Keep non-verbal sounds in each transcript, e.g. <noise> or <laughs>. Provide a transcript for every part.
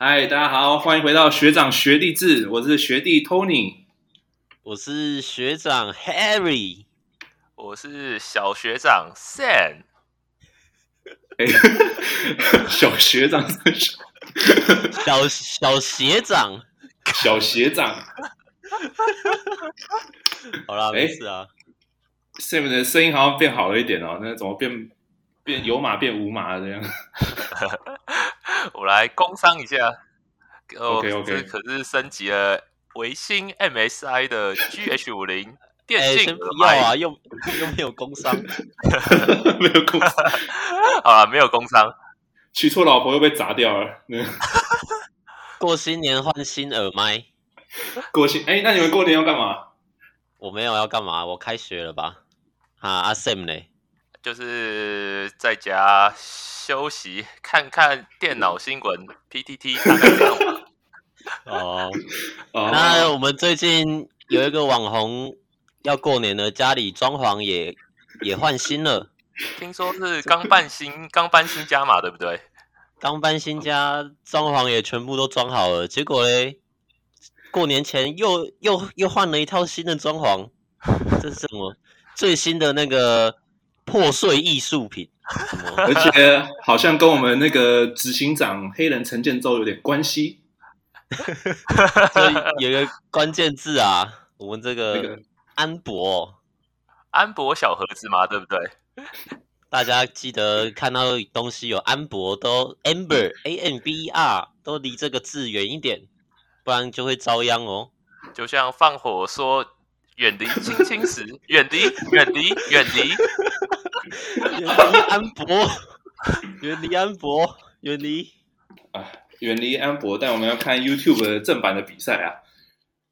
嗨，大家好，欢迎回到学长学弟制，我是学弟 Tony，我是学长 Harry，我是小学长 Sam，哎，<laughs> 小学长 <laughs> 小小学长，小学长，好啦，没事啊。Sam 的声音好像变好了一点哦，那怎么变变有码变无码这样？<laughs> 我来工商一下，OK OK，可是升级了维星 MSI 的 GH 五零 <laughs> 电信、欸，先不要啊，又又没有工商，<laughs> <laughs> 没有工商，好了，没有工商，娶错老婆又被砸掉了。过新年换新耳麦，过新哎、欸，那你们过年要干嘛？我没有要干嘛，我开学了吧？啊，阿 Sam 呢？就是在家休息，看看电脑新闻，PTT 看看这样。<laughs> <laughs> 哦，那我们最近有一个网红要过年了，家里装潢也也换新了，<laughs> 听说是刚搬新，刚搬新家嘛，对不对？刚搬新家，装潢也全部都装好了，结果嘞，过年前又又又换了一套新的装潢，这是什么？最新的那个破碎艺术品，<laughs> 而且好像跟我们那个执行长黑人陈建州有点关系。<laughs> 所以有个关键字啊，我们这个安博，安博小盒子嘛，对不对？大家记得看到东西有安博都 Amber A M B E R 都离这个字远一点，不然就会遭殃哦。就像放火说。远离青青石，远离，远离，远离，远离安博，远离安博，远离啊，远离安博。但我们要看 YouTube 的正版的比赛啊。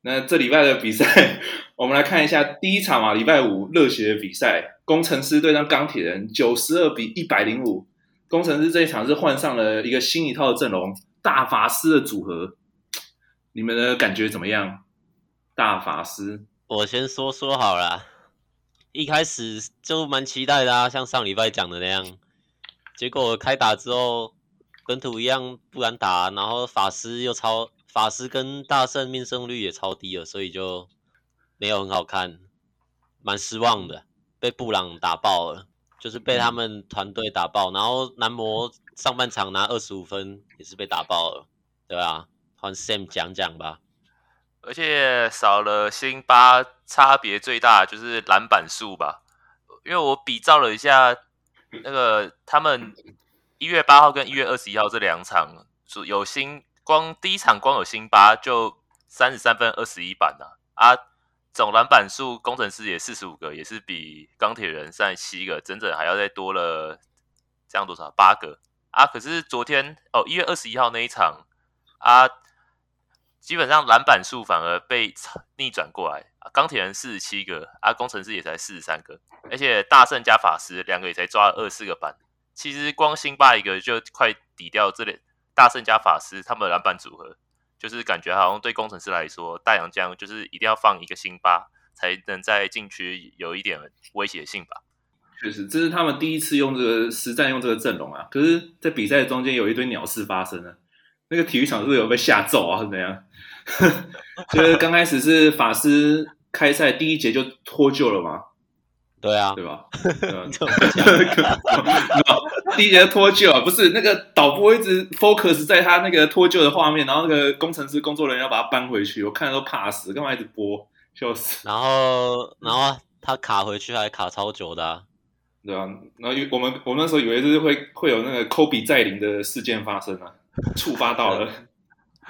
那这礼拜的比赛，我们来看一下第一场嘛，礼拜五热血的比赛，工程师对上钢铁人，九十二比一百零五。工程师这一场是换上了一个新一套的阵容，大法师的组合，你们的感觉怎么样？大法师。我先说说好了，一开始就蛮期待的啊，像上礼拜讲的那样。结果开打之后，本土一样不敢打，然后法师又超，法师跟大圣命中率也超低了，所以就没有很好看，蛮失望的。被布朗打爆了，就是被他们团队打爆。然后男模上半场拿二十五分，也是被打爆了，对吧？换 Sam 讲讲吧。而且少了辛巴，差别最大就是篮板数吧。因为我比照了一下，那个他们一月八号跟一月二十一号这两场，有辛光第一场光有辛巴就三十三分二十一板啊，啊，总篮板数工程师也四十五个，也是比钢铁人三十七个，整整还要再多了这样多少八个啊。可是昨天哦一月二十一号那一场啊。基本上篮板数反而被逆转过来，钢铁人四十七个，啊，工程师也才四十三个，而且大圣加法师两个也才抓了二四个板。其实光辛巴一个就快抵掉这里，大圣加法师他们的篮板组合，就是感觉好像对工程师来说，大洋将就是一定要放一个辛巴，才能在禁区有一点威胁性吧。确实，这是他们第一次用这个实战用这个阵容啊，可是，在比赛中间有一堆鸟事发生了。那个体育场是不是有被吓走啊？是怎样？<laughs> 就是刚开始是法师开赛第一节就脱臼了嘛？对啊，对吧？<laughs> <laughs> 第一节脱臼啊，不是那个导播一直 focus 在他那个脱臼的画面，然后那个工程师工作人员要把他搬回去，我看都怕死，干嘛一直播？笑死！然后，然后他卡回去还卡超久的，啊，对啊，然后我们我们那时候以为就是会会有那个科比再临的事件发生啊。触发到了，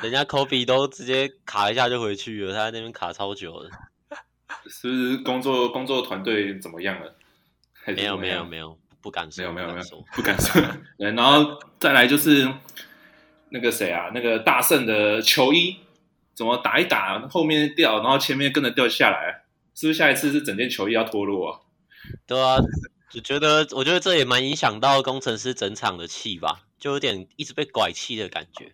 人家科比都直接卡一下就回去了，他在那边卡超久了。<laughs> 是不是工作工作团队怎么样了？没有没有没有，不敢说，没有没有没有，不敢说。对，然后再来就是那个谁啊，那个大圣的球衣怎么打一打后面掉，然后前面跟着掉下来，是不是下一次是整件球衣要脱落啊？对啊，就觉得我觉得这也蛮影响到工程师整场的气吧。就有点一直被拐气的感觉，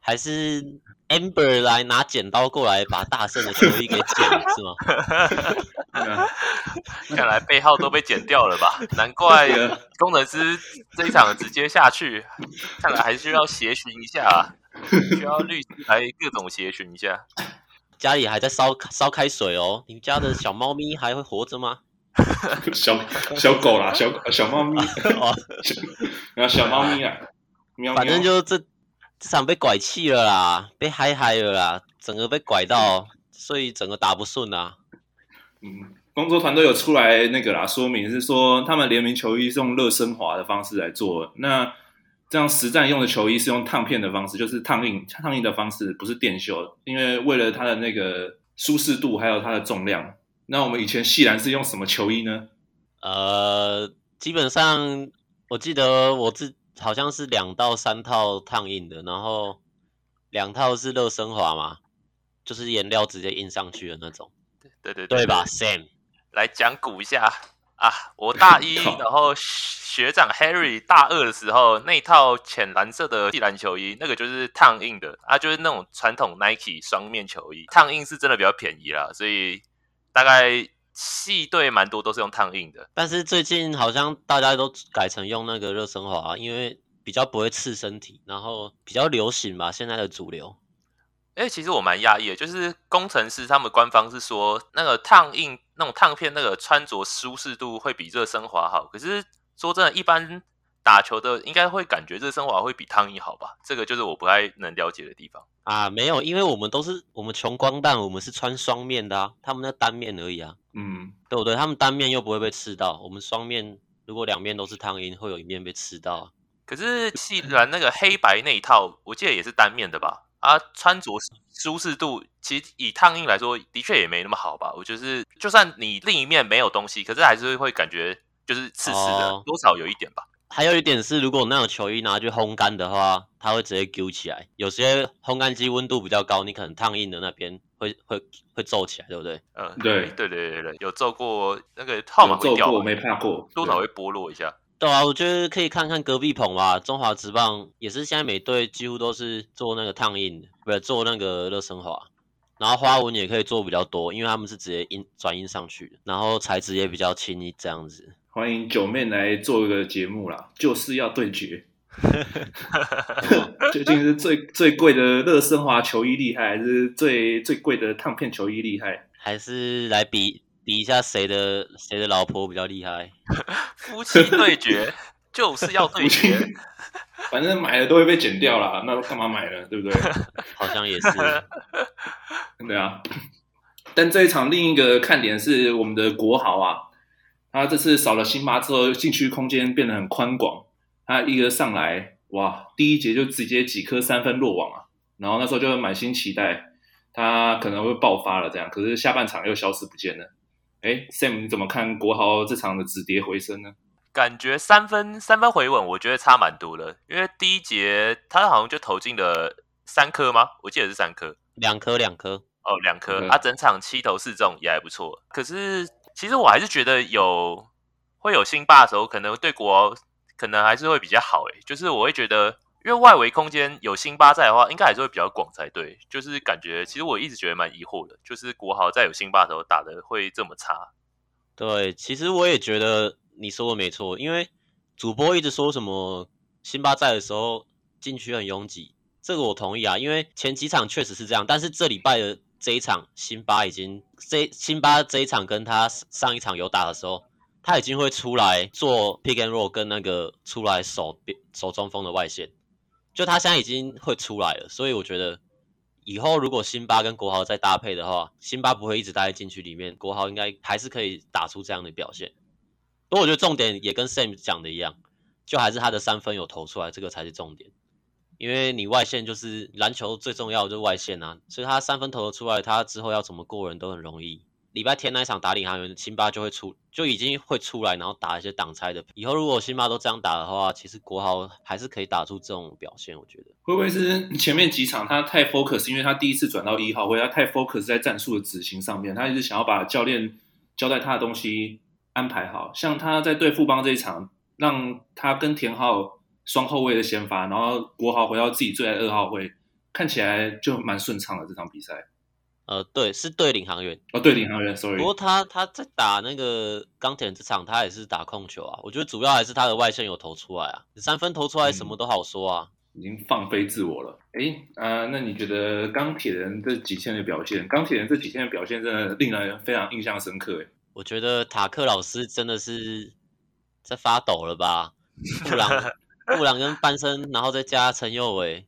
还是 Amber 来拿剪刀过来把大圣的球衣给剪了是吗？<laughs> 看来背号都被剪掉了吧？难怪工程师这一场直接下去，看来还是要协寻一下啊。需要律师来各种协寻一下。家里还在烧烧开水哦，你们家的小猫咪还会活着吗？<laughs> 小小狗啦，小小猫咪，<laughs> 然后小猫咪啊，喵喵反正就这这场被拐气了啦，被嗨嗨了啦，整个被拐到，所以整个打不顺啊。嗯，工作团队有出来那个啦，说明是说他们联名球衣是用热升华的方式来做，那这样实战用的球衣是用烫片的方式，就是烫印烫印的方式，不是电绣，因为为了它的那个舒适度还有它的重量。那我们以前细兰是用什么球衣呢？呃，基本上我记得我自好像是两到三套烫印的，然后两套是热升华嘛，就是颜料直接印上去的那种。对对对，对吧？Sam 来讲古一下啊，我大一，<laughs> 然后学长 Harry 大二的时候，那套浅蓝色的系篮球衣，那个就是烫印的啊，就是那种传统 Nike 双面球衣，烫印是真的比较便宜啦，所以。大概系队蛮多都是用烫印的，但是最近好像大家都改成用那个热升华，因为比较不会刺身体，然后比较流行吧，现在的主流。哎、欸，其实我蛮讶异的，就是工程师他们官方是说那个烫印那种烫片那个穿着舒适度会比热升华好，可是说真的，一般。打球的应该会感觉这生活会比烫印好吧？这个就是我不太能了解的地方啊。没有，因为我们都是我们穷光蛋，我们是穿双面的啊，他们那单面而已啊。嗯，对不对？他们单面又不会被刺到，我们双面如果两面都是烫印，会有一面被刺到啊。可是细然那个黑白那一套，我记得也是单面的吧？啊，穿着舒适度其实以烫印来说，的确也没那么好吧？我就是，就算你另一面没有东西，可是还是会感觉就是刺刺的，哦，多少有一点吧。还有一点是，如果那种球衣拿去烘干的话，它会直接揪起来。有些烘干机温度比较高，你可能烫印的那边会会会皱起来，对不对？嗯，对对对对对，有皱过那个号码会掉，我没怕过，多少会剥落一下。对啊，我觉得可以看看隔壁棚吧，中华职棒也是现在每队几乎都是做那个烫印的，不是做那个热升华，然后花纹也可以做比较多，因为他们是直接印转印上去，然后材质也比较轻易这样子。欢迎九妹来做一个节目啦，就是要对决，<laughs> <laughs> 究竟是最最贵的热升华球衣厉害，还是最最贵的烫片球衣厉害？还是来比比一下谁的谁的老婆比较厉害？<laughs> 夫妻对决就是要对决，反正买了都会被剪掉啦，那干嘛买呢？对不对？好像也是，对啊。但这一场另一个看点是我们的国豪啊。他这次少了辛巴之后，禁区空间变得很宽广。他一个上来，哇，第一节就直接几颗三分落网啊！然后那时候就满心期待他可能会爆发了这样，可是下半场又消失不见了。哎，Sam，你怎么看国豪这场的止跌回升呢？感觉三分三分回稳，我觉得差蛮多的。因为第一节他好像就投进了三颗吗？我记得是三颗，两颗两颗哦，两颗。他整场七投四中也还不错，可是。其实我还是觉得有会有辛巴的时候，可能对国可能还是会比较好诶。就是我会觉得，因为外围空间有辛巴在的话，应该还是会比较广才对。就是感觉，其实我一直觉得蛮疑惑的，就是国豪在有辛巴的时候打的会这么差。对，其实我也觉得你说的没错，因为主播一直说什么辛巴在的时候禁区很拥挤，这个我同意啊，因为前几场确实是这样，但是这礼拜的。这一场辛巴已经这辛巴这一场跟他上一场有打的时候，他已经会出来做 pick and roll 跟那个出来守守中锋的外线，就他现在已经会出来了，所以我觉得以后如果辛巴跟国豪再搭配的话，辛巴不会一直待在禁区里面，国豪应该还是可以打出这样的表现。不过我觉得重点也跟 Sam 讲的一样，就还是他的三分有投出来，这个才是重点。因为你外线就是篮球最重要的就是外线啊，所以他三分投得出来，他之后要怎么过人都很容易。礼拜天那一场打领航员，辛巴就会出，就已经会出来，然后打一些挡拆的。以后如果辛巴都这样打的话，其实国豪还是可以打出这种表现。我觉得会不会是前面几场他太 focus，因为他第一次转到一号位，他太 focus 在战术的执行上面，他一直想要把教练交代他的东西安排好。像他在对富邦这一场，让他跟田浩。双后卫的先发，然后国豪回到自己最爱二号位，看起来就蛮顺畅的这场比赛。呃，对，是对领航员。哦，对领航员，sorry。不过他他在打那个钢铁人这场，他也是打控球啊。我觉得主要还是他的外线有投出来啊，三分投出来什么都好说啊。嗯、已经放飞自我了。哎，啊，那你觉得钢铁人这几天的表现？钢铁人这几天的表现真的令人非常印象深刻。哎，我觉得塔克老师真的是在发抖了吧？布朗、布朗跟班森，然后再加陈佑伟，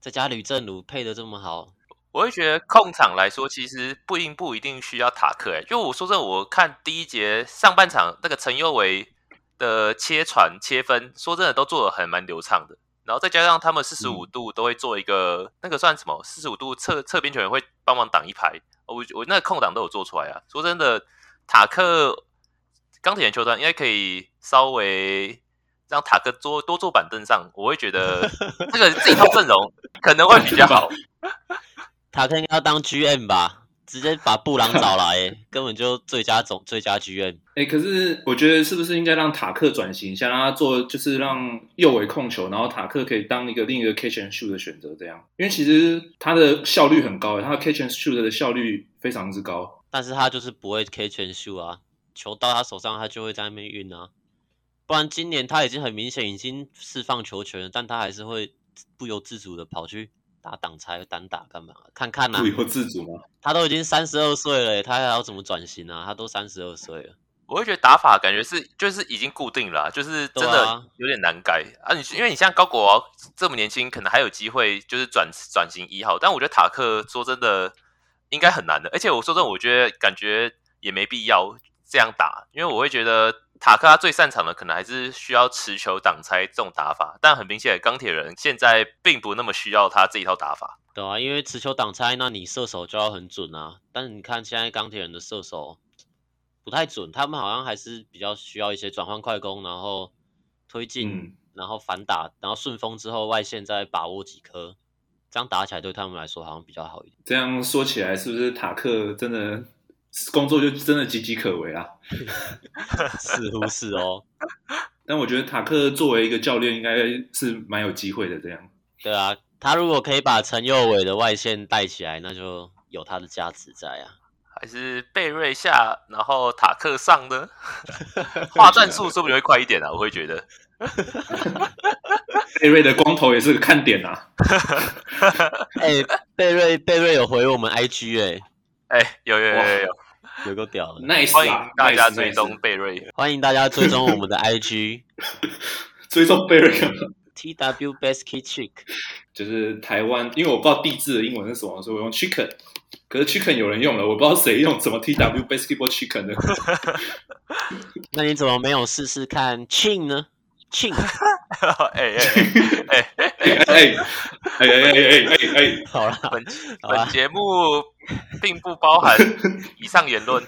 再加吕正儒，配的这么好。我会觉得控场来说，其实不应不一定需要塔克。哎，就我说真的，我看第一节上半场那个陈佑伟的切传切分，说真的都做的还蛮流畅的。然后再加上他们四十五度都会做一个、嗯、那个算什么？四十五度侧侧边球员会帮忙挡一排。我我那个空档都有做出来啊。说真的，塔克钢铁人球团应该可以稍微让塔克坐多坐板凳上，我会觉得 <laughs> 这个这一套阵容可能会比较好。<laughs> 塔克应该要当 GM 吧，直接把布朗找来，<laughs> 根本就最佳总最佳 GM。哎、欸，可是我觉得是不是应该让塔克转型一下，让他做就是让右尾控球，然后塔克可以当一个另一个 catch and shoot 的选择，这样，因为其实他的效率很高，他的 catch and shoot 的效率非常之高，但是他就是不会 catch and shoot 啊，球到他手上他就会在那边运啊，不然今年他已经很明显已经释放球权了，但他还是会不由自主的跑去。打挡拆单打干嘛？看看呐、啊，不由自主吗？<laughs> 他都已经三十二岁了，他还要怎么转型啊？他都三十二岁了，我会觉得打法感觉是就是已经固定了、啊，就是真的有点难改啊！你因为你像高国豪这么年轻，可能还有机会就是转转型一号，但我觉得塔克说真的应该很难的，而且我说真的，我觉得感觉也没必要这样打，因为我会觉得。塔克他最擅长的可能还是需要持球挡拆这种打法，但很明显，钢铁人现在并不那么需要他这一套打法。对啊，因为持球挡拆，那你射手就要很准啊。但是你看现在钢铁人的射手不太准，他们好像还是比较需要一些转换快攻，然后推进，嗯、然后反打，然后顺风之后外线再把握几颗，这样打起来对他们来说好像比较好一点。这样说起来，是不是塔克真的？工作就真的岌岌可危啊，<laughs> 似乎是哦。但我觉得塔克作为一个教练，应该是蛮有机会的。这样，对啊，他如果可以把陈佑伟的外线带起来，那就有他的价值在啊。还是贝瑞下，然后塔克上呢，<laughs> 画战术是不是会快一点啊？我会觉得，<laughs> 贝瑞的光头也是个看点啊。哎、欸，贝瑞，贝瑞有回我们 IG 哎、欸。哎、欸，有有有有有，有个屌的，nice！欢迎大家追踪贝瑞，欢迎大家追踪我们的 IG，<laughs> 追踪贝瑞，TW Basket Chick，就是台湾，因为我不知道地质的英文是什么，所以我用 Chicken，可是 Chicken 有人用了，我不知道谁用怎么 TW Basketball Chicken 的，<laughs> 那你怎么没有试试看 Chin 呢哎哎哎哎哎哎哎哎哎哎，好了，本本节目并不包含以上言论。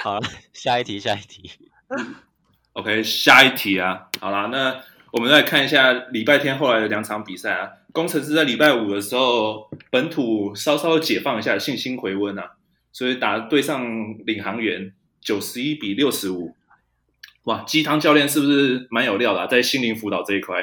好 <laughs> 了，下一题，下一题。OK，下一题啊。好了，那我们再看一下礼拜天后来的两场比赛啊。工程师在礼拜五的时候本土稍稍解放一下，信心回温啊，所以打对上领航员九十一比六十五。哇，鸡汤教练是不是蛮有料的啊？在心灵辅导这一块，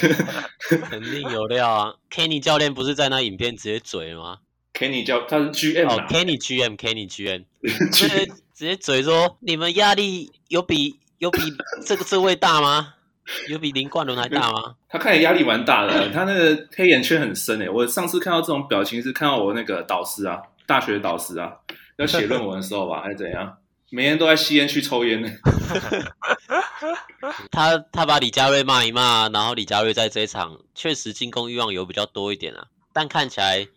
<laughs> 肯定有料啊！Kenny 教练不是在那影片直接嘴吗？Kenny 教他是 GM 哦，Kenny GM，Kenny GM，直接直接嘴说：你们压力有比有比这个这位大吗？有比林冠伦还大吗？他看起来压力蛮大的，他那个黑眼圈很深诶。我上次看到这种表情是看到我那个导师啊，大学导师啊，要写论文的时候吧，还是怎样？每天都在吸烟区抽烟呢。<laughs> 他他把李佳瑞骂一骂，然后李佳瑞在这一场确实进攻欲望有比较多一点啊，但看起来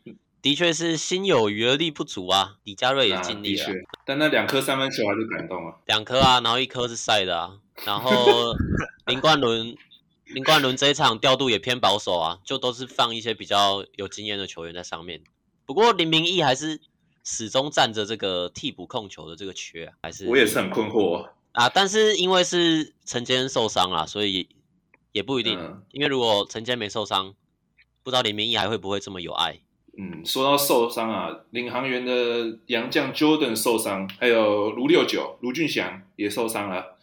的确是心有余而力不足啊。李佳瑞也尽力了，但那两颗三分球还是感动啊。两颗啊，然后一颗是晒的啊。然后 <laughs> 林冠伦林冠伦这一场调度也偏保守啊，就都是放一些比较有经验的球员在上面。不过林明义还是。始终占着这个替补控球的这个缺，还是我也是很困惑啊。但是因为是陈坚受伤了，所以也不一定。嗯、因为如果陈坚没受伤，不知道林明义还会不会这么有爱。嗯，说到受伤啊，领航员的洋将 Jordan 受伤，还有卢六九卢俊祥也受伤了。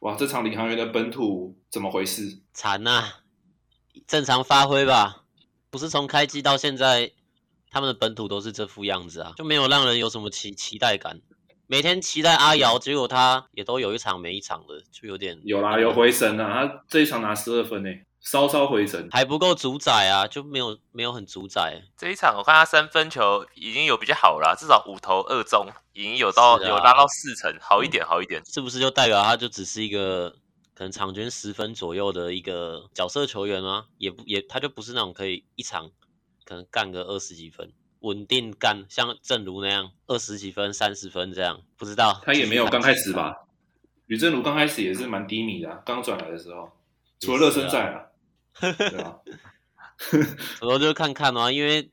哇，这场领航员的本土怎么回事？惨呐、啊！正常发挥吧，不是从开机到现在。他们的本土都是这副样子啊，就没有让人有什么期期待感。每天期待阿瑶，结果他也都有一场没一场的，就有点有啦，有回神啊。他这一场拿十二分呢，稍稍回神，还不够主宰啊，就没有没有很主宰。这一场我看他三分球已经有比较好了，至少五投二中，已经有到、啊、有拉到四成，好一点好一点。是不是就代表他就只是一个可能场均十分左右的一个角色球员吗？也不也他就不是那种可以一场可能干个二十几分，稳定干像正如那样二十几分、三十分这样，不知道他也没有刚开始吧？吕正如刚开始也是蛮低迷的、啊，刚转来的时候，除了热身赛啊。对啊，<laughs> 我就看看嘛，因为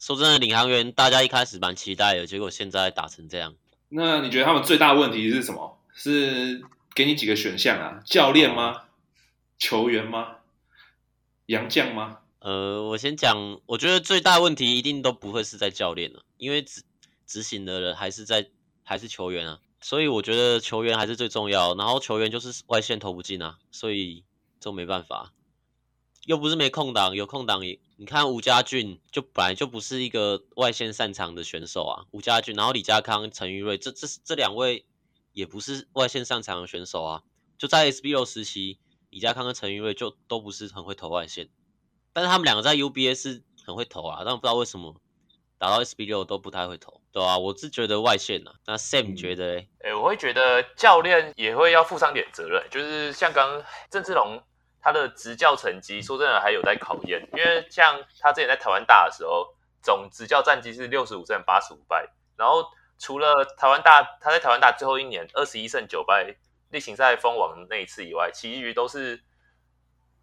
说真的，领航员大家一开始蛮期待的，结果现在打成这样。那你觉得他们最大的问题是什么？是给你几个选项啊？教练吗？球员吗？杨将吗？呃，我先讲，我觉得最大问题一定都不会是在教练了，因为执执行的人还是在还是球员啊，所以我觉得球员还是最重要。然后球员就是外线投不进啊，所以就没办法。又不是没空档，有空档也。你看吴家俊就本来就不是一个外线擅长的选手啊，吴家俊，然后李家康、陈玉瑞，这这这两位也不是外线擅长的选手啊。就在 SBL 时期，李家康跟陈玉瑞就都不是很会投外线，但是他们两个在 UBA 是很会投啊，但我不知道为什么打到 SB 六都不太会投，对啊，我是觉得外线啊，那 Sam 觉得，哎、欸，我会觉得教练也会要负上点责任，就是像刚郑志龙。他的执教成绩，说真的还有在考验，因为像他之前在台湾大的时候，总执教战绩是六十五胜八十五败，然后除了台湾大，他在台湾大最后一年二十一胜九败，例行赛封王那一次以外，其余都是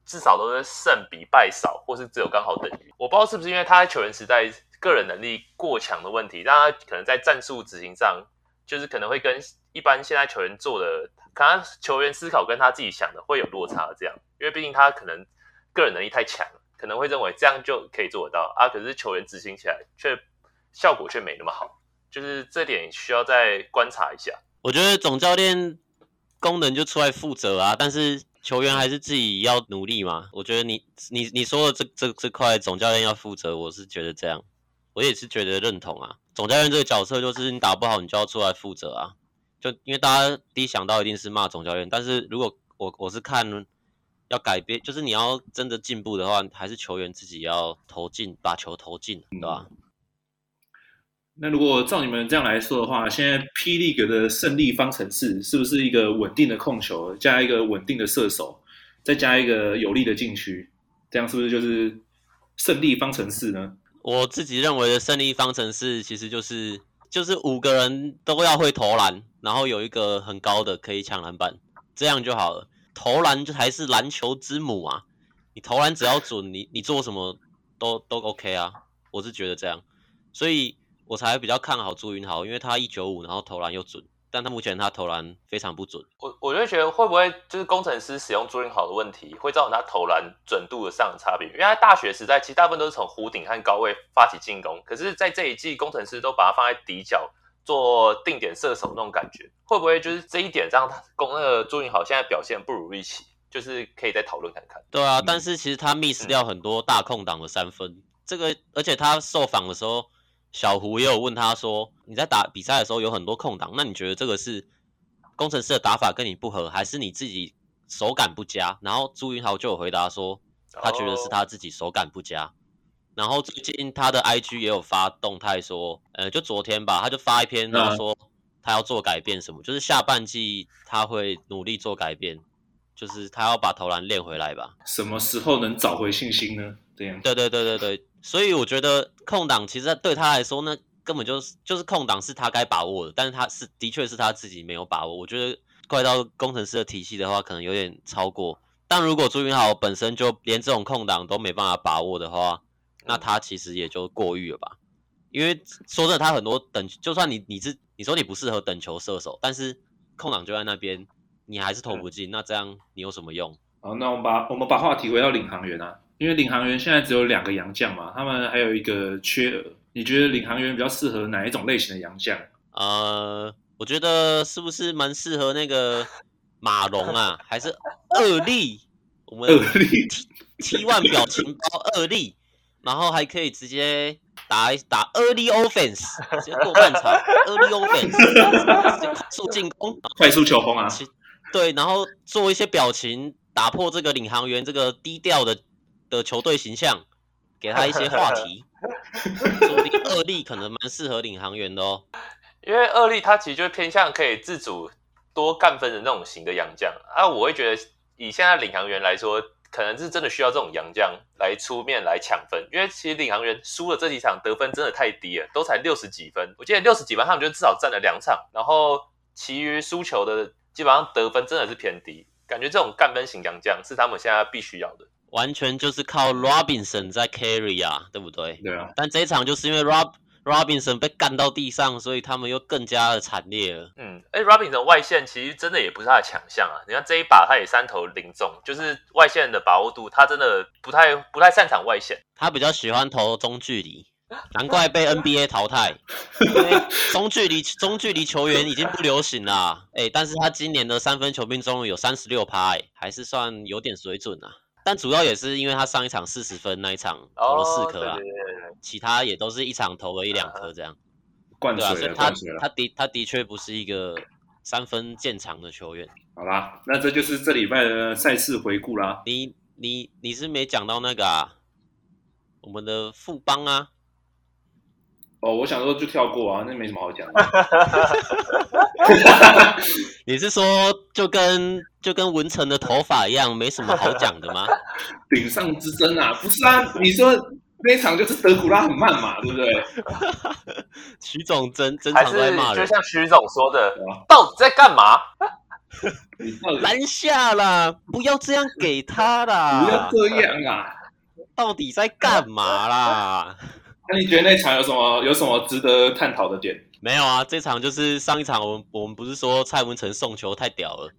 至少都是胜比败少，或是只有刚好等于。我不知道是不是因为他在球员时代个人能力过强的问题，让他可能在战术执行上，就是可能会跟一般现在球员做的。可能球员思考跟他自己想的会有落差，这样，因为毕竟他可能个人能力太强，可能会认为这样就可以做得到啊。可是球员执行起来却效果却没那么好，就是这点需要再观察一下。我觉得总教练功能就出来负责啊，但是球员还是自己要努力嘛。我觉得你你你说的这这这块总教练要负责，我是觉得这样，我也是觉得认同啊。总教练这个角色就是你打不好，你就要出来负责啊。就因为大家第一想到一定是骂总教练，但是如果我我是看要改变，就是你要真的进步的话，还是球员自己要投进，把球投进，对吧？那如果照你们这样来说的话，现在 P. League 的胜利方程式是不是一个稳定的控球，加一个稳定的射手，再加一个有力的禁区，这样是不是就是胜利方程式呢？我自己认为的胜利方程式其实就是。就是五个人都要会投篮，然后有一个很高的可以抢篮板，这样就好了。投篮就还是篮球之母啊！你投篮只要准，你你做什么都都 OK 啊。我是觉得这样，所以我才比较看好朱云豪，因为他一九五，然后投篮又准。但他目前他投篮非常不准，我我就觉得会不会就是工程师使用朱云豪的问题，会造成他投篮准度的上的差别？因为他大学时代其实大部分都是从弧顶和高位发起进攻，可是在这一季工程师都把他放在底角做定点射手那种感觉，会不会就是这一点让他攻那个朱云豪现在表现不如预期？就是可以再讨论看看。对啊，但是其实他 miss 掉很多大空档的三分，嗯、这个而且他受访的时候。小胡也有问他说：“你在打比赛的时候有很多空档，那你觉得这个是工程师的打法跟你不合，还是你自己手感不佳？”然后朱云豪就有回答说：“他觉得是他自己手感不佳。”然后最近他的 IG 也有发动态说：“呃，就昨天吧，他就发一篇，他说他要做改变什么，就是下半季他会努力做改变，就是他要把投篮练回来吧。什么时候能找回信心呢？这样？对对对对对。”所以我觉得空档其实对他来说，那根本就是就是空档是他该把握的，但是他是的确是他自己没有把握。我觉得怪到工程师的体系的话，可能有点超过。但如果朱云豪本身就连这种空档都没办法把握的话，那他其实也就过誉了吧。因为说真的，他很多等，就算你你是你说你不适合等球射手，但是空档就在那边，你还是投不进，那这样你有什么用？好，那我们把我们把话题回到领航员啊。因为领航员现在只有两个洋将嘛，他们还有一个缺额。你觉得领航员比较适合哪一种类型的洋将？呃，我觉得是不是蛮适合那个马龙啊，还是二力？我们二力 T1 表情包二力，然后还可以直接打一打 early offense，直接过半场 early offense，快速进攻，快速球风啊！对，然后做一些表情。打破这个领航员这个低调的的球队形象，给他一些话题，<laughs> 说不定二力可能蛮适合领航员的哦。因为二力他其实就偏向可以自主多干分的那种型的洋将啊，我会觉得以现在领航员来说。可能是真的需要这种洋将来出面来抢分，因为其实领航员输了这几场得分真的太低了，都才六十几分。我记得六十几分，他们就至少占了两场，然后其余输球的基本上得分真的是偏低。感觉这种干分型洋将是他们现在必须要的，完全就是靠 Robinson 在 carry 啊，对不对？对啊。但这一场就是因为 Rob。Robinson 被干到地上，所以他们又更加的惨烈了。嗯，哎，Robinson 外线其实真的也不是他的强项啊。你看这一把，他也三投零中，就是外线的把握度，他真的不太不太擅长外线。他比较喜欢投中距离，<laughs> 难怪被 NBA 淘汰。因 <laughs> 为中距离中距离球员已经不流行了。哎，但是他今年的三分球命中率有三十六趴，哎，还是算有点水准啊。但主要也是因为他上一场四十分那一场投了四颗啊，其他也都是一场投了一两颗这样，灌水了，对啊，所以他他的他的确不是一个三分见长的球员。好啦，那这就是这礼拜的赛事回顾啦。你你你是没讲到那个啊，我们的富邦啊。哦，我想说就跳过啊，那没什么好讲的。<laughs> 你是说就跟就跟文成的头发一样，没什么好讲的吗？<laughs> 顶上之争啊，不是啊？你说那一场就是德古拉很慢嘛，对不对？<laughs> 徐总真真常在骂人，就像徐总说的，到底在干嘛？拦下啦，不要这样给他啦，不要这样啊！到底在干嘛啦？那你觉得那场有什么有什么值得探讨的点？没有啊，这场就是上一场我们我们不是说蔡文成送球太屌了，啊、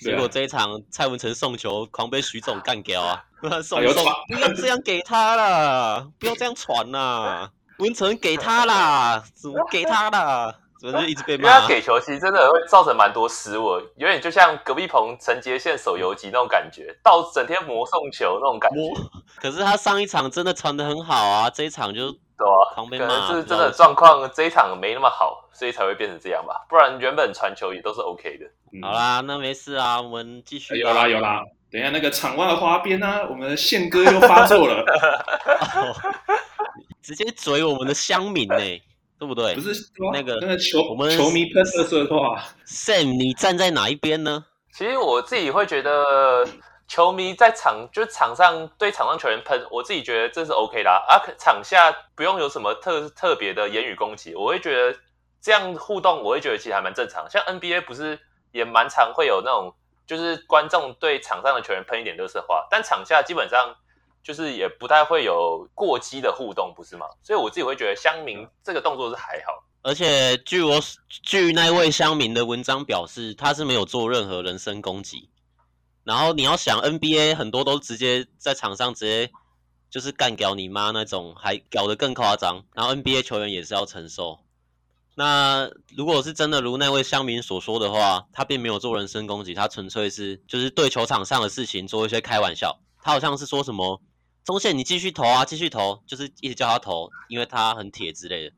结果这一场蔡文成送球狂被徐总干掉啊！<laughs> 送球不要这样给他啦，不要这样传呐，文成给他啦，怎么给他啦？怎么就一直被骂？因为他给球其实真的会造成蛮多失误，有点就像隔壁棚陈杰宪手游击那种感觉，到整天魔送球那种感觉。可是他上一场真的传的很好啊，这一场就。对啊，可能是真的状况这一场没那么好，所以才会变成这样吧。不然原本传球也都是 OK 的。嗯、好啦，那没事啊，我们继续。有啦有啦，等一下那个场外花边啊，我们的宪哥又发作了，<laughs> 哦、直接嘴我们的乡民呢，对不对？不是那个那个球我们球迷喷射色的话，Sam，你站在哪一边呢？其实我自己会觉得。球迷在场就是场上对场上球员喷，我自己觉得这是 OK 的啊。啊，场下不用有什么特特别的言语攻击，我会觉得这样互动，我会觉得其实还蛮正常。像 NBA 不是也蛮常会有那种，就是观众对场上的球员喷一点热色话，但场下基本上就是也不太会有过激的互动，不是吗？所以我自己会觉得乡民这个动作是还好。而且据我据那位乡民的文章表示，他是没有做任何人身攻击。然后你要想 NBA 很多都直接在场上直接就是干屌你妈那种，还搞得更夸张。然后 NBA 球员也是要承受。那如果是真的如那位乡民所说的话，他并没有做人身攻击，他纯粹是就是对球场上的事情做一些开玩笑。他好像是说什么中线你继续投啊，继续投，就是一直叫他投，因为他很铁之类的。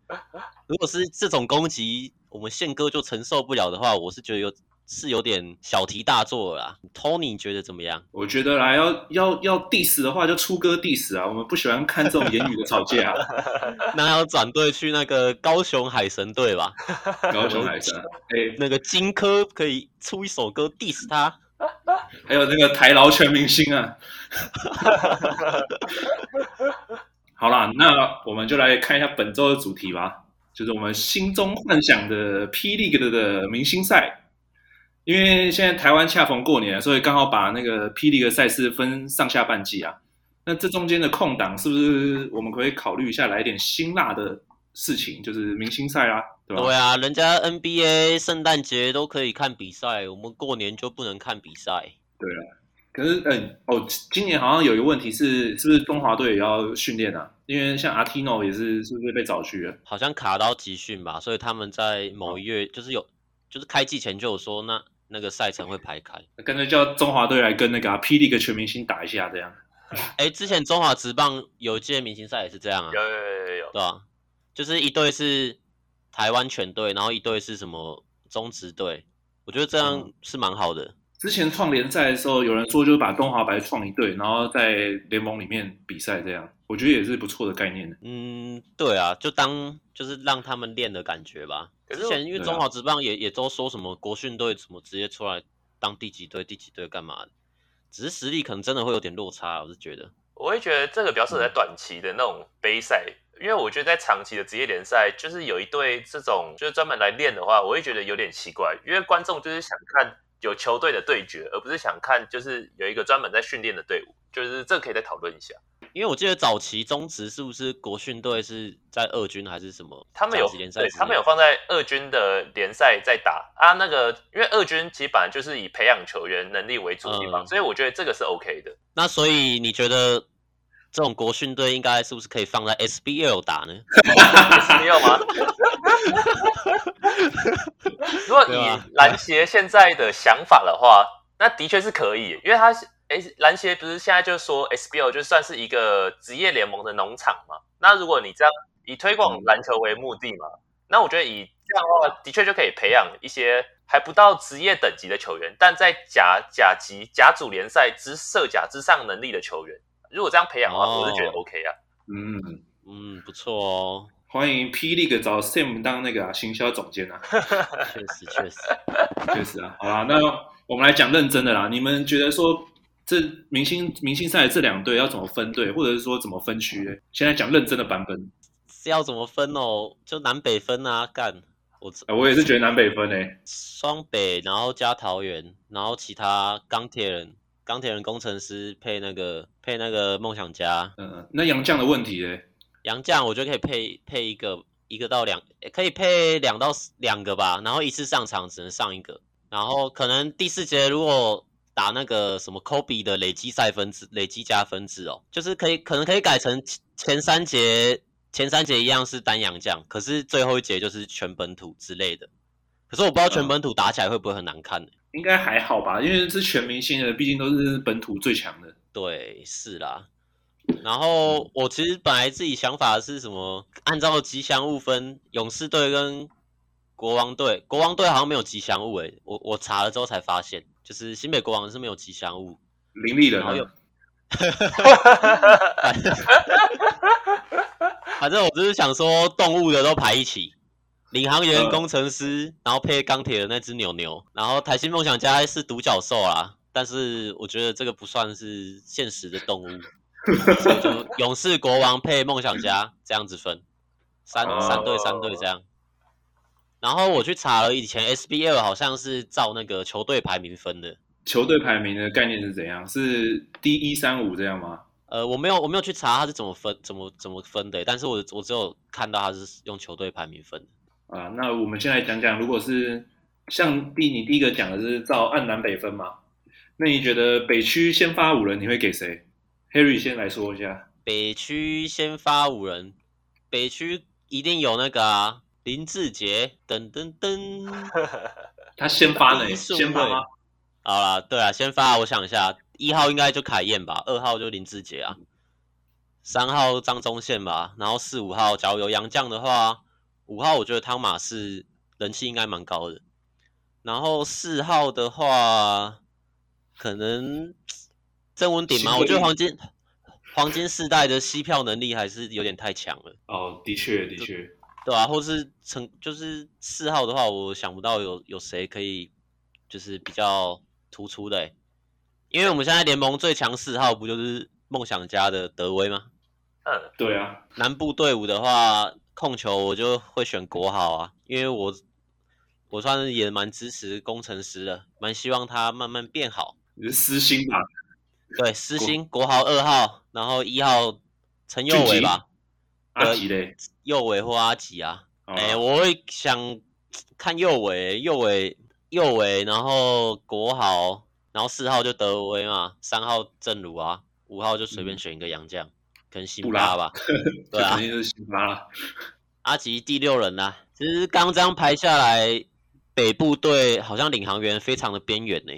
如果是这种攻击，我们宪哥就承受不了的话，我是觉得有。是有点小题大做了啦，Tony 你觉得怎么样？我觉得啦，要要要 diss 的话就出歌 diss 啊，我们不喜欢看这种言语的吵架。<laughs> 那要转队去那个高雄海神队吧？<laughs> 高雄海神，<laughs> 哎、欸，那个荆轲可以出一首歌 diss 他。<laughs> 还有那个台劳全明星啊。<laughs> 好啦，那我们就来看一下本周的主题吧，就是我们心中幻想的 P. League 的明星赛。因为现在台湾恰逢过年，所以刚好把那个 P. League 赛事分上下半季啊。那这中间的空档，是不是我们可以考虑一下来一点辛辣的事情，就是明星赛啊，对吧？对啊，人家 NBA 圣诞节都可以看比赛，我们过年就不能看比赛。对啊，可是嗯哦，今年好像有一个问题是，是不是中华队也要训练啊？因为像阿提诺也是，是不是被找去了？好像卡到集训吧，所以他们在某一月就是有，就是开季前就有说那。那个赛程会排开，干脆叫中华队来跟那个 P. League 全明星打一下，这样。哎、欸，之前中华职棒有届明星赛也是这样啊，有有有有有，对啊，就是一队是台湾全队，然后一队是什么中职队，我觉得这样是蛮好的。之前创联赛的时候，有人说就是把东华白创一队，然后在联盟里面比赛，这样我觉得也是不错的概念。嗯，对啊，就当就是让他们练的感觉吧。之前因为中华职棒也、啊、也都说什么国训队什么直接出来当第几队第几队干嘛的，只是实力可能真的会有点落差，我是觉得。我会觉得这个比较适合在短期的那种杯赛，因为我觉得在长期的职业联赛，就是有一队这种就是专门来练的话，我会觉得有点奇怪，因为观众就是想看。有球队的对决，而不是想看就是有一个专门在训练的队伍，就是这个可以再讨论一下。因为我记得早期中职是不是国训队是在二军还是什么？他们有对，他们有放在二军的联赛在打啊。那个因为二军其实本来就是以培养球员能力为主的地方，嗯，所以我觉得这个是 OK 的。那所以你觉得？这种国训队应该是不是可以放在 SBL 打呢？SBL 吗？<laughs> 如果以篮协现在的想法的话，那的确是可以，因为他是哎，篮协不是现在就说 SBL 就算是一个职业联盟的农场嘛？那如果你这样以推广篮球为目的嘛，那我觉得以这样的话，的确就可以培养一些还不到职业等级的球员，但在甲甲级甲组联赛之设甲之上能力的球员。如果这样培养的话，哦、我是觉得 OK 啊。嗯嗯，不错哦。欢迎 P League 找 Sam 当那个、啊、行销总监啊。<laughs> 确实确实确实啊。好啦，那我们来讲认真的啦。你们觉得说这明星明星赛这两队要怎么分队，或者是说怎么分区？现在讲认真的版本是要怎么分哦？就南北分啊，干我、欸、我也是觉得南北分诶、欸。双北，然后加桃园，然后其他钢铁人。钢铁人工程师配那个配那个梦想家，嗯，那杨将的问题呢？洋将我觉得可以配配一个一个到两，可以配两到两个吧。然后一次上场只能上一个，然后可能第四节如果打那个什么科比的累积赛分制、累积加分制哦，就是可以可能可以改成前三节前三节一样是单杨将，可是最后一节就是全本土之类的。可是我不知道全本土打起来会不会很难看呢？应该还好吧，因为是全明星的，毕竟都是本土最强的。对，是啦。然后我其实本来自己想法是什么？按照吉祥物分，勇士队跟国王队，国王队好像没有吉祥物诶。我我查了之后才发现，就是新北国王是没有吉祥物。林立人。然后有 <laughs> 反正我就是想说，动物的都排一起。领航员、工程师，然后配钢铁的那只牛牛，然后台新梦想家是独角兽啊，但是我觉得这个不算是现实的动物，<laughs> 所以就勇士国王配梦想家这样子分，三三队三队这样。然后我去查了，以前 SBL 好像是照那个球队排名分的。球队排名的概念是怎样？是 D 一三五这样吗？呃，我没有我没有去查它是怎么分怎么怎么分的，但是我我只有看到它是用球队排名分的。啊，那我们先来讲讲，如果是像第你第一个讲的是照按南北分嘛，那你觉得北区先发五人你会给谁？Harry 先来说一下。北区先发五人，北区一定有那个啊，林志杰，噔噔噔，<laughs> 他先发呢？先发吗？好啦，对啊，先发，我想一下，一号应该就凯燕吧，二号就林志杰啊，三号张宗宪吧，然后四五号，假如有杨将的话。五号我觉得汤马是人气应该蛮高的，然后四号的话可能郑文鼎嘛，我觉得黄金黄金世代的吸票能力还是有点太强了。哦，的确的确，对啊，或是成就是四号的话，我想不到有有谁可以就是比较突出的，因为我们现在联盟最强四号不就是梦想家的德威吗？嗯，对啊，南部队伍的话。控球我就会选国豪啊，因为我我算是也蛮支持工程师的，蛮希望他慢慢变好。你是私心吧？对，私心。国豪二号，然后一号陈佑伟吧？阿吉嘞？佑伟或阿吉啊？哎、我会想看佑伟，佑伟，佑伟，然后国豪，然后四号就德威嘛，三号正如啊，五号就随便选一个洋将。嗯跟辛巴吧，<laughs> 对啊，肯定是辛巴了。阿吉第六人啦，其实刚这样排下来，北部队好像领航员非常的边缘呢。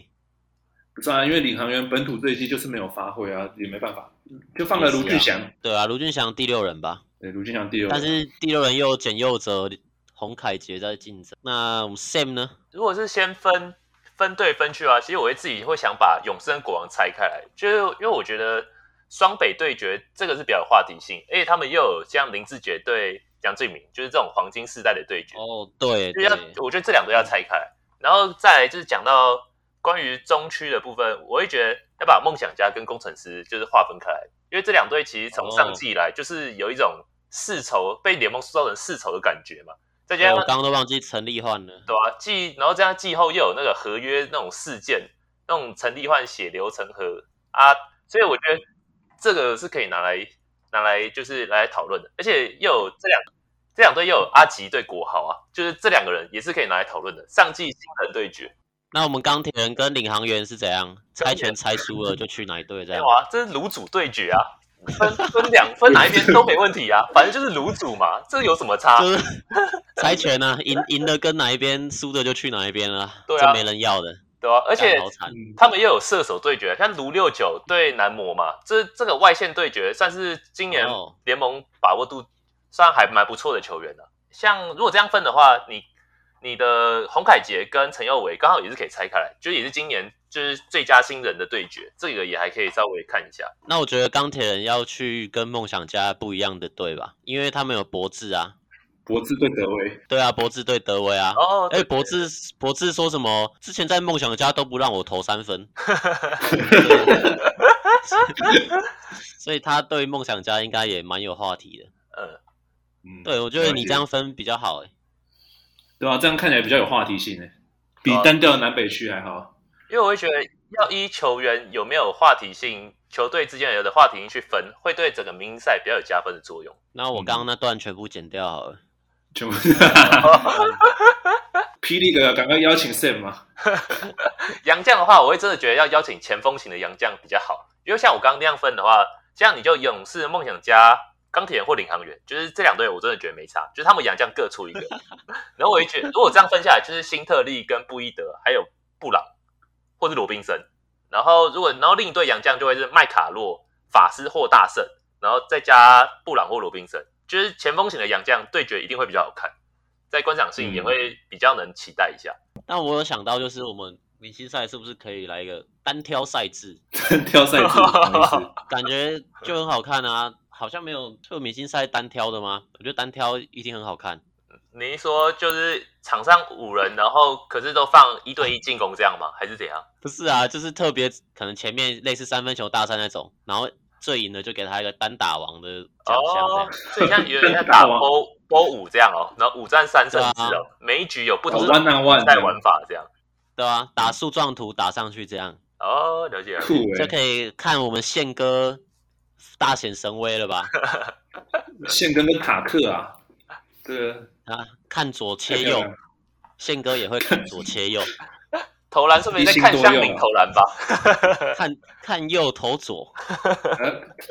不是啊，因为领航员本土这一季就是没有发挥啊，也没办法，就放了卢俊祥。对啊，卢俊祥第六人吧。对，卢俊祥第六人。但是第六人又有简佑哲、洪凯杰在竞争。那我们 Sam 呢？如果是先分分队分区啊，其实我会自己会想把勇士跟国王拆开来，就是因为我觉得双北对决这个是比较有话题性，而且他们又有像林志杰对杨敬敏，就是这种黄金世代的对决。哦，对，就要我觉得这两队要拆开来，然后再来就是讲到关于中区的部分，我会觉得要把梦想家跟工程师就是划分开来，因为这两队其实从上季以来就是有一种世仇被联盟塑造成世仇的感觉嘛。再加上我刚刚都忘记陈立焕了，对啊，季然后这样季后又有那个合约那种事件，那种陈立焕血流成河啊，所以我觉得这个是可以拿来拿来就是来讨论的，而且又有这两这两队又有阿吉对国豪啊，就是这两个人也是可以拿来讨论的。上季新人对决，那我们钢铁人跟领航员是怎样？猜拳猜输了就去哪一队？这样？没有啊，这是卤煮对决啊。分分两分哪一边都没问题啊，<laughs> 反正就是卤煮嘛，这有什么差？就是 <laughs> 猜拳啊，赢赢的跟哪一边，输的就去哪一边啊。对啊，没人要的，对啊，而且他们又有射手对决，像卢六九对男模嘛，这这个外线对决算是今年联盟把握度算还蛮不错的球员了。像如果这样分的话，你你的洪凯杰跟陈佑维刚好也是可以拆开来，就也是今年。就是最佳新人的对决，这个也还可以稍微看一下。那我觉得钢铁人要去跟梦想家不一样的队吧，因为他们有博智啊，博智对德威，对啊，博智对德威啊。哦，哎，博智博智说什么？之前在梦想家都不让我投三分，<laughs> <laughs> 所以他对梦想家应该也蛮有话题的。嗯，对，我觉得你这样分比较好，哎，对啊，这样看起来比较有话题性，哎，比单调的南北区还好。因为我会觉得要依球员有没有话题性，球队之间有的话题性去分，会对整个明星赛比较有加分的作用。那我刚刚那段全部剪掉好了，全部。<laughs> 霹雳哥，赶快邀请 Sam 嘛。杨将的话，我会真的觉得要邀请前锋型的杨将比较好，因为像我刚刚那样分的话，这样你就勇士、梦想家、钢铁人或领航员，就是这两队，我真的觉得没差，就是他们杨将各出一个。<laughs> 然后我会觉得，如果这样分下来，就是辛特利跟布伊德还有布朗。或是罗宾森，然后如果然后另一队杨将就会是麦卡洛、法师或大圣，然后再加布朗或罗宾森，就是前锋型的洋将对决一定会比较好看，在观赏性也会比较能期待一下。那、嗯、我有想到，就是我们明星赛是不是可以来一个单挑赛制？<laughs> 单挑赛制，<laughs> 感觉就很好看啊！好像没有就明星赛单挑的吗？我觉得单挑一定很好看。你一说就是场上五人，然后可是都放一对一进攻这样吗？还是怎样？不是啊，就是特别可能前面类似三分球大赛那种，然后最赢的就给他一个单打王的奖项这样。所以像有人在打 <laughs> 波波五这样哦，然后五战三胜制哦，啊、每一局有不同的赛玩法这样。对啊，打树状图打上去这样。哦，了解了，就可以看我们宪哥大显神威了吧？<laughs> 宪哥跟塔克啊，对。啊，看左切右，宪哥也会看左切右，<laughs> 投篮是不是在看香菱投篮吧？<laughs> 看看右投左，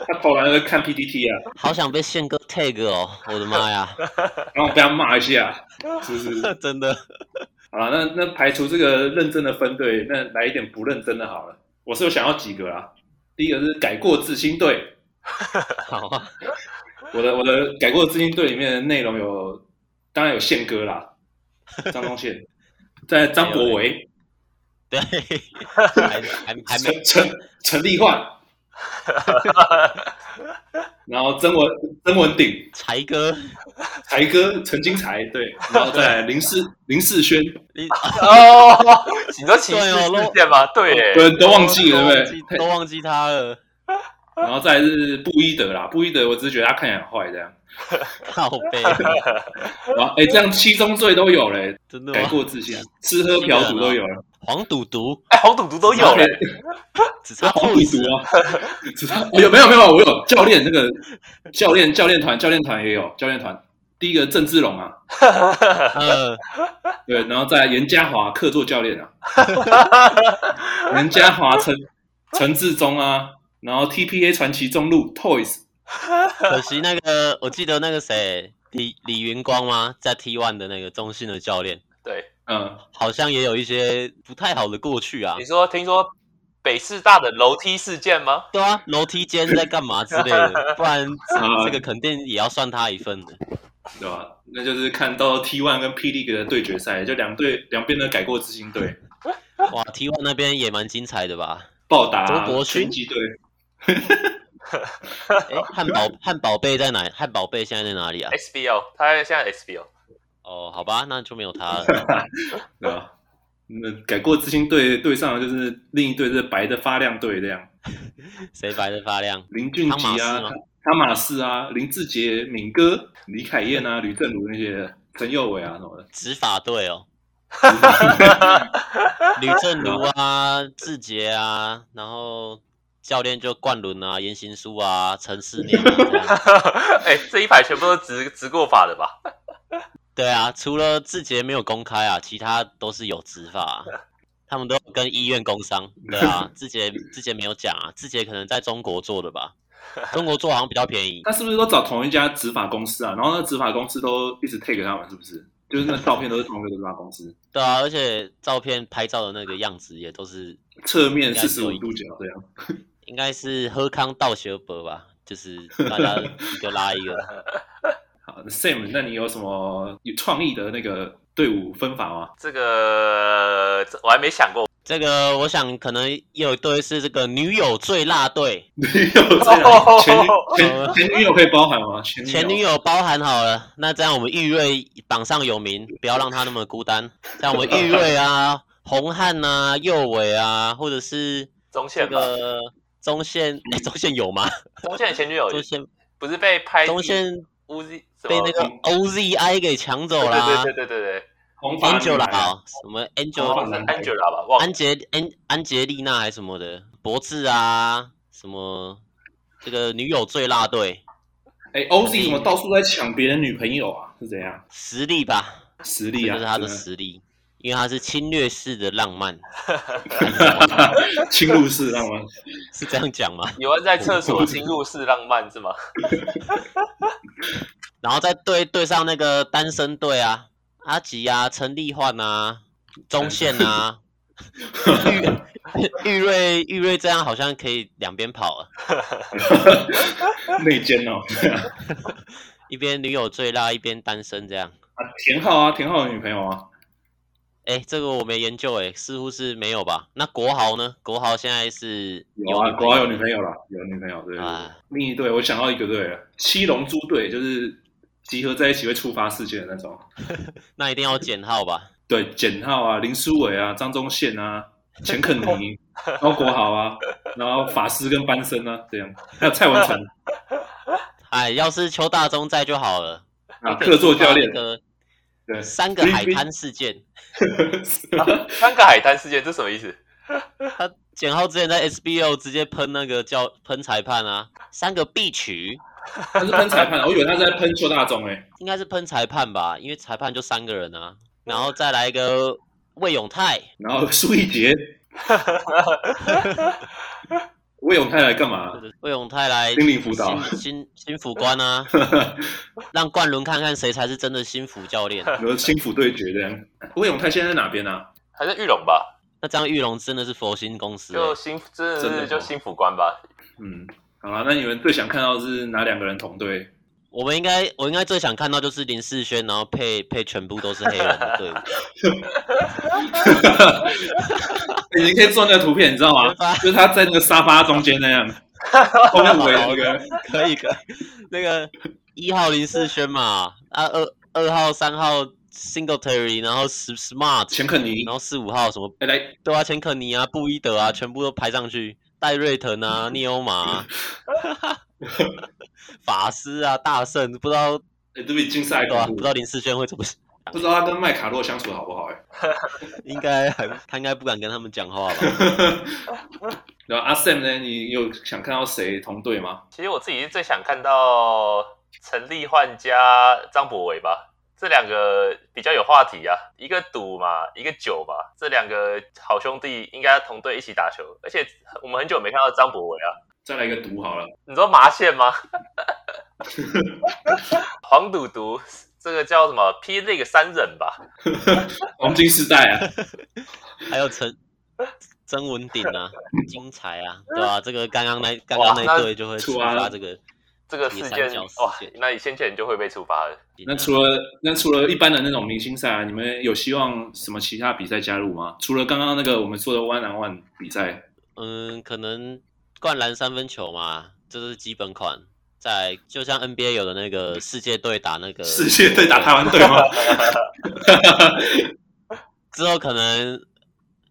他投篮是看 PPT 啊，好想被宪哥 tag 哦，我的妈呀，<laughs> 然后被他骂一下，是不是？<laughs> 真的。好了，那那排除这个认真的分队，那来一点不认真的好了。我是有想要几个啊，第一个是改过自新队，好啊，我的我的改过自新队里面的内容有。当然有宪哥啦，张东宪，在张博维，对，还还还没陈陈立焕，<laughs> 然后曾文曾文鼎，才哥，才哥陈金才，对，然后再林世林世轩 <laughs> <laughs> 哦，你都骑士事件吗？对，对，都忘记了，对不对？都忘记他了。然后再是布伊德啦，布伊德，我只是觉得他看起来很坏这样。靠背，哇，哎，这样七宗罪都有嘞，真的改过自新，吃喝嫖赌都有了，黄赌毒，哎，黄赌毒都有嘞，<laughs> 只差黄赌毒啊，只差 <laughs> 有没有没有，我有教练那个教练教练团教练团也有教练团，第一个郑志龙啊，<laughs> 对，然后再严家华客座教练啊，严家华陈陈志忠啊，然后 TPA 传奇中路 Toys。可惜那个，我记得那个谁，李李云光吗？在 T One 的那个中信的教练，对，嗯，好像也有一些不太好的过去啊。你说，听说北师大的楼梯事件吗？对啊，楼梯间在干嘛之类的，<laughs> 不然这个肯定也要算他一份的，对吧？那就是看到 T1 跟霹雳的对决赛，就两队两边的改过自新队。哇，T1 那边也蛮精彩的吧？暴打周伯勋击队。<laughs> 哎，汉堡汉堡贝在哪？汉堡贝现在在哪里啊？SBL，他现在 SBL。哦，好吧，那就没有他了。<laughs> 对吧？那改过自新队对上的就是另一队，是白的发亮队这样。<laughs> 谁白的发亮？林俊杰啊，汤马士啊，林志杰、敏哥、李凯燕啊，<laughs> 吕正如那些，陈佑伟啊什么的。执法队哦。吕正如啊，志杰啊，然后教练就冠伦啊，严行书啊，陈思年。哎，这一排全部都执执过法的吧？对啊，除了志杰没有公开啊，其他都是有执法、啊。<laughs> 他们都跟医院工商。对啊，志杰志杰没有讲啊，志杰可能在中国做的吧？中国做好像比较便宜。他是不是都找同一家执法公司啊？然后那执法公司都一直 take 他们，是不是？就是那照片都是同一个执法公司。<laughs> 对啊，而且照片拍照的那个样子也都是侧面四十五度角这样。应该是喝康道学博吧？就是大家一个拉一个。<laughs> Sam，那你有什么有创意的那个队伍分法吗？这个我还没想过。这个我想可能有一队是这个女友最辣队。女友最辣，前前前女友可以包含吗？前女友，前女友包含好了。那这样我们玉瑞榜上有名，不要让他那么孤单。像我们玉瑞啊、<laughs> 红汉啊、右伟啊，或者是中线这个中线，哎，中线有吗？中线前女友，中线不是被拍中线。OZ 被那个 OZI 给抢走了，对对对对对，Angela 什么 Angela Angela 吧，安杰安安杰丽娜还是什么的，博智啊，什么这个女友最辣队，哎，OZ 怎么到处在抢别人女朋友啊？是怎样？实力吧，实力啊，这是他的。实力。因为他是侵略式的浪漫，<laughs> 侵入式浪漫是这样讲吗？<laughs> 有人在厕所侵入式浪漫是吗？<laughs> 然后再对对上那个单身队啊，阿吉啊，陈立焕啊，中线啊，玉玉瑞玉瑞这样好像可以两边跑啊，内奸哦，一边女友最辣，一边单身这样啊，田浩啊，田浩的女朋友啊。哎，这个我没研究，哎，似乎是没有吧？那国豪呢？国豪现在是有啊，国豪有女朋友了，有女朋友，对。啊，另一队我想到一个队，七龙珠队，就是集合在一起会触发事件的那种。<laughs> 那一定要简浩吧？对，简浩啊，林书伟啊，张宗宪啊，钱肯尼，然后国豪啊，然后法师跟班森啊，这样，还有蔡文成。<laughs> 哎，要是邱大中在就好了。啊，客座教练。对，三个海滩事件，<laughs> 三个海滩事件，这什么意思？他简浩之前在 SBO 直接喷那个叫喷裁判啊，三个必取，他是喷裁判，我以为他是在喷邱大中诶，应该是喷裁判吧，因为裁判就三个人啊，然后再来一个魏永泰，然后苏一杰。<laughs> 魏永泰来干嘛？魏永泰来心理辅导，新新新辅官啊，<laughs> 让冠伦看看谁才是真的心辅教练。有心辅对决这样。魏永泰现在在哪边呢、啊？还在玉龙吧？那这样玉龙真的是佛心公司、欸，就心真的是就心辅官吧？嗯，好了，那你们最想看到是哪两个人同队？我们应该，我应该最想看到就是林世轩，然后配配全部都是黑人的队伍。<laughs> 你可以做那个图片，你知道吗？<laughs> 就是他在那个沙发中间那样，后面围那个，可以可以。那个一号林世轩嘛，啊二二号三号 Singletary，然后 Smart 钱肯尼，然后四五号什么？哎来，对啊，钱肯尼啊，布伊德啊，全部都排上去。戴瑞腾啊，<laughs> 尼欧马。<laughs> 法师啊，大圣不知道，哎、欸，这比竞赛对吧？不知道林世轩会怎么想，<laughs> 不知道他跟麦卡洛相处好不好、欸？哎，<laughs> 应该还他应该不敢跟他们讲话吧？然后阿 Sam 呢？你有想看到谁同队吗？其实我自己是最想看到陈立焕加张博伟吧，这两个比较有话题啊，一个赌嘛，一个酒嘛，这两个好兄弟应该同队一起打球，而且我们很久没看到张博伟啊。再来一个毒好了，你说麻线吗？<laughs> 黄赌毒，这个叫什么？P League 三忍吧，<laughs> 黄金时代啊，<laughs> 还有陈曾文鼎啊，精彩啊，对吧、啊？这个刚刚那刚刚那队就会触发这个这个事件哇，那你先前就会被处罚了。那除了那除了一般的那种明星赛啊，你们有希望什么其他比赛加入吗？除了刚刚那个我们说的 one on one 比赛，嗯，可能灌篮三分球嘛，这是基本款。在就像 NBA 有的那个世界队打那个世界队打台湾队吗？<laughs> 之后可能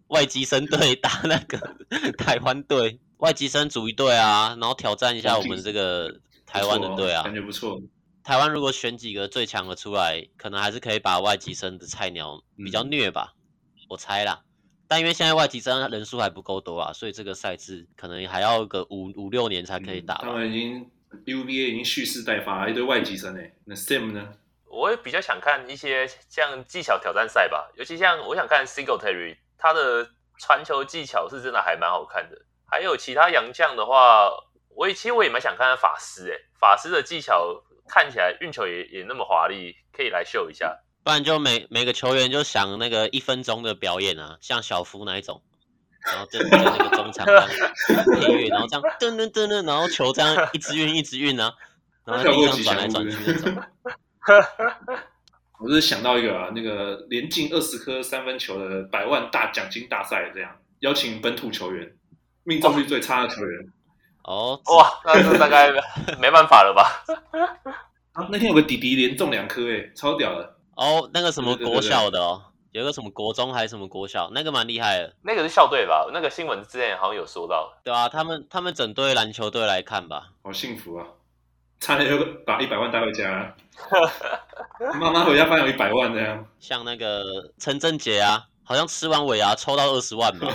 外籍生队打那个 <laughs> 台湾队，外籍生组一队啊，然后挑战一下我们这个台湾的队啊，感觉不错。台湾如果选几个最强的出来，可能还是可以把外籍生的菜鸟比较虐吧，嗯、我猜啦。但因为现在外籍生人数还不够多啊，所以这个赛制可能还要个五五六年才可以打，嗯。他们已经 UBA 已经蓄势待发，一堆外籍生诶。那 Sam 呢？我也比较想看一些像技巧挑战赛吧，尤其像我想看 Singletary，他的传球技巧是真的还蛮好看的。还有其他洋将的话，我也其实我也蛮想看看法师诶，法师的技巧。看起来运球也也那么华丽，可以来秀一下。不然就每每个球员就想那个一分钟的表演啊，像小夫那一种，然后就在那个中场乐，然后这样噔噔噔噔，然后球这样一直运一直运啊，然后地上转来转去那种。<laughs> 我是想到一个啊，那个连进二十颗三分球的百万大奖金大赛，这样邀请本土球员，命中率最差的球员。哦，哇，那这大概没办法了吧？<laughs> 啊，那天有个弟弟连中两颗，诶，超屌的。哦，那个什么国小的哦，有个什么国中还是什么国小，那个蛮厉害的。那个是校队吧？那个新闻之前好像有说到。对啊，他们他们整队篮球队来看吧。好幸福啊！<laughs> 差点就把一百万带回家。<laughs> 妈妈回家发现有一百万这样。像那个陈正杰啊，好像吃完尾牙抽到二十万吧。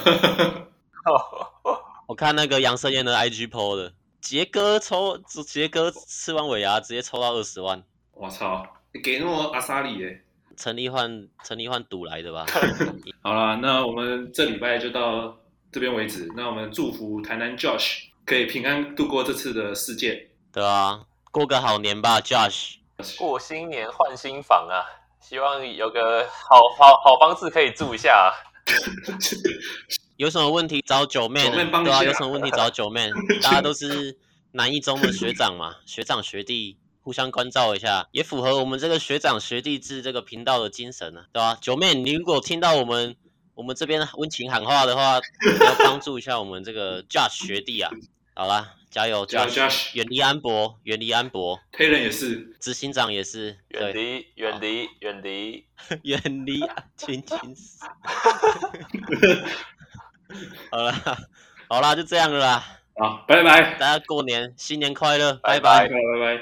<laughs> 我看那个杨胜燕的 IG PO 的，杰哥抽，杰哥吃完尾牙直接抽到二十万，我操，你给那么阿萨里耶？陈立焕，陈立焕赌来的吧？<laughs> 好了，那我们这礼拜就到这边为止。那我们祝福台南 Josh 可以平安度过这次的事件。对啊，过个好年吧，Josh。过新年换新房啊，希望有个好好好房子可以住一下啊。<laughs> 有什么问题找九妹，对啊，有什么问题找九妹，大家都是南一中的学长嘛，学长学弟互相关照一下，也符合我们这个学长学弟制这个频道的精神啊，对吧？九妹，你如果听到我们我们这边温情喊话的话，要帮助一下我们这个 Josh 学弟啊，好啦，加油，Josh，远离安博，远离安博，黑人也是，执行长也是，远离，远离，远离，远离，亲亲死。好了，好啦，就这样了啦。好，拜拜，大家过年新年快乐，拜拜，拜拜。